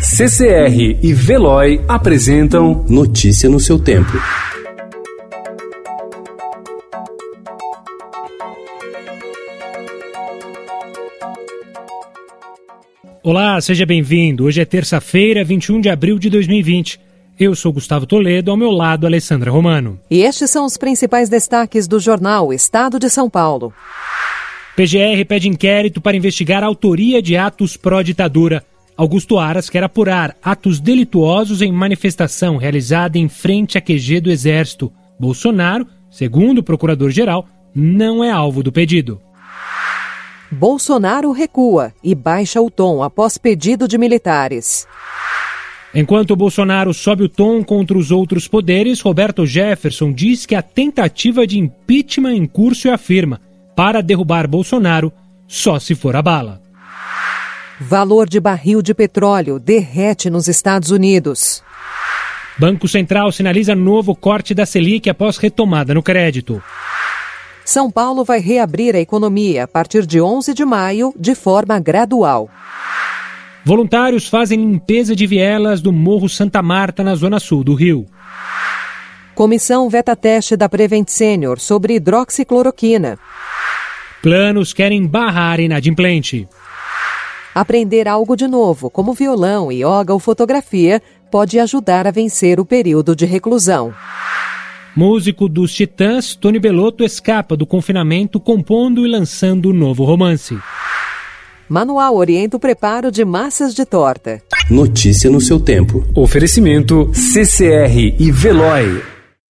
CCR e Veloy apresentam Notícia no seu tempo. Olá, seja bem-vindo. Hoje é terça-feira, 21 de abril de 2020. Eu sou Gustavo Toledo, ao meu lado, Alessandra Romano. E estes são os principais destaques do jornal Estado de São Paulo. PGR pede inquérito para investigar a autoria de atos pró-ditadura. Augusto Aras quer apurar atos delituosos em manifestação realizada em frente à QG do Exército. Bolsonaro, segundo o procurador-geral, não é alvo do pedido. Bolsonaro recua e baixa o tom após pedido de militares. Enquanto Bolsonaro sobe o tom contra os outros poderes, Roberto Jefferson diz que a tentativa de impeachment em curso e afirma: para derrubar Bolsonaro, só se for a bala. Valor de barril de petróleo derrete nos Estados Unidos. Banco Central sinaliza novo corte da Selic após retomada no crédito. São Paulo vai reabrir a economia a partir de 11 de maio de forma gradual. Voluntários fazem limpeza de vielas do Morro Santa Marta, na zona sul do Rio. Comissão veta teste da Prevent Senior sobre hidroxicloroquina. Planos querem barrar inadimplente. Aprender algo de novo, como violão, yoga ou fotografia, pode ajudar a vencer o período de reclusão. Músico dos Titãs, Tony Belotto escapa do confinamento compondo e lançando um novo romance. Manual orienta o preparo de massas de torta. Notícia no seu tempo. Oferecimento CCR e Veloy.